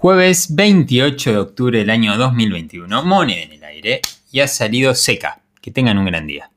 Jueves 28 de octubre del año 2021, moneda en el aire y ha salido seca. Que tengan un gran día.